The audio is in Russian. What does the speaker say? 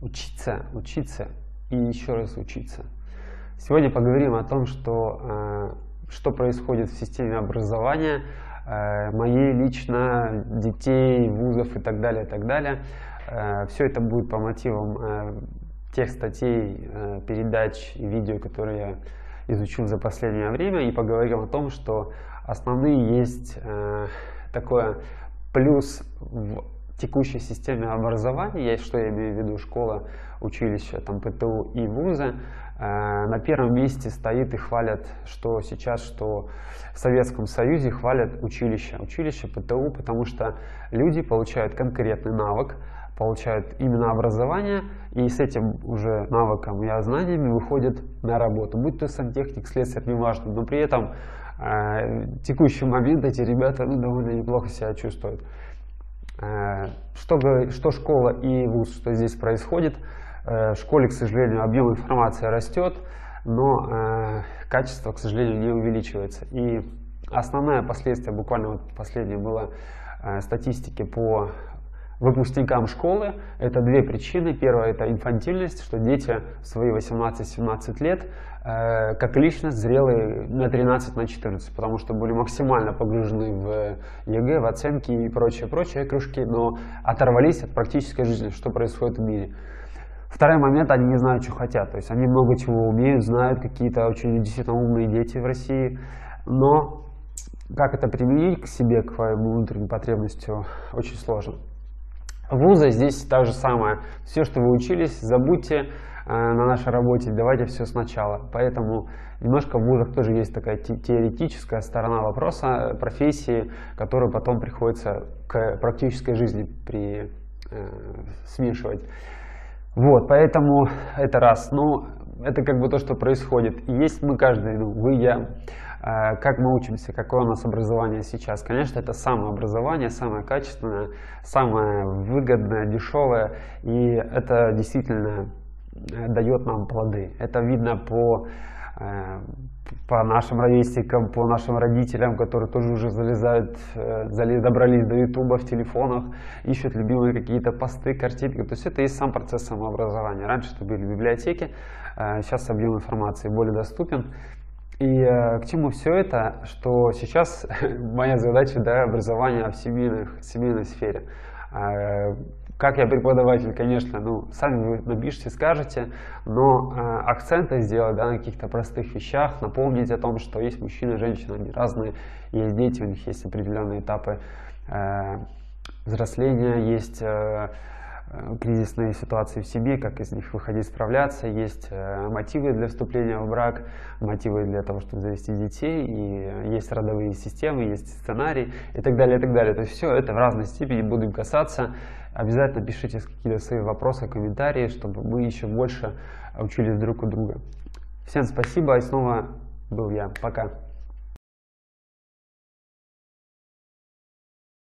учиться, учиться и еще раз учиться. Сегодня поговорим о том, что, э, что происходит в системе образования, э, моей лично, детей, вузов и так далее, и так далее. Э, Все это будет по мотивам тех статей, передач видео, которые я изучил за последнее время, и поговорим о том, что основные есть такое плюс в текущей системе образования, есть, что я имею в виду, школа, училище, там, ПТУ и вузы, э, на первом месте стоит и хвалят, что сейчас, что в Советском Союзе хвалят училище, училище, ПТУ, потому что люди получают конкретный навык, получают именно образование, и с этим уже навыком и знаниями выходят на работу, будь то сантехник, слесарь, неважно, но при этом э, текущий момент эти ребята ну, довольно неплохо себя чувствуют. Э, что, что школа и вуз, что здесь происходит. Э, в школе, к сожалению, объем информации растет, но э, качество, к сожалению, не увеличивается. И основное последствие, буквально вот последнее было статистики по выпускникам школы. Это две причины. Первая – это инфантильность, что дети в свои 18-17 лет э, как личность зрелые на 13, на 14, потому что были максимально погружены в ЕГЭ, в оценки и прочее, прочее кружки, но оторвались от практической жизни, что происходит в мире. Второй момент, они не знают, что хотят, то есть они много чего умеют, знают, какие-то очень действительно умные дети в России, но как это применить к себе, к своему внутренним потребностям, очень сложно. Вузы здесь та же самое. Все, что вы учились, забудьте э, на нашей работе, давайте все сначала. Поэтому немножко в вузах тоже есть такая теоретическая сторона вопроса профессии, которую потом приходится к практической жизни при, э, смешивать. Вот, поэтому это раз. Ну, это как бы то, что происходит. есть мы каждый, ну, вы, я, Э, как мы учимся, какое у нас образование сейчас. Конечно, это самое образование, самое качественное, самое выгодное, дешевое, и это действительно э, дает нам плоды. Это видно по, э, по нашим ровесникам, по нашим родителям, которые тоже уже залезают, добрались до ютуба в телефонах, ищут любимые какие-то посты, картинки. То есть это и сам процесс самообразования. Раньше это были библиотеки, сейчас объем информации более доступен. И э, к чему все это, что сейчас моя задача да, образование в семейных, семейной сфере. Э, как я преподаватель, конечно, ну, сами вы напишите, скажете, но э, акценты сделать да, на каких-то простых вещах, напомнить о том, что есть мужчина и женщина, они разные, есть дети, у них есть определенные этапы э, взросления, есть Э, кризисные ситуации в семье, как из них выходить, справляться. Есть э, мотивы для вступления в брак, мотивы для того, чтобы завести детей, и есть родовые системы, есть сценарий и так далее, и так далее. То есть все это в разной степени будем касаться. Обязательно пишите какие-то свои вопросы, комментарии, чтобы мы еще больше учились друг у друга. Всем спасибо, и снова был я. Пока.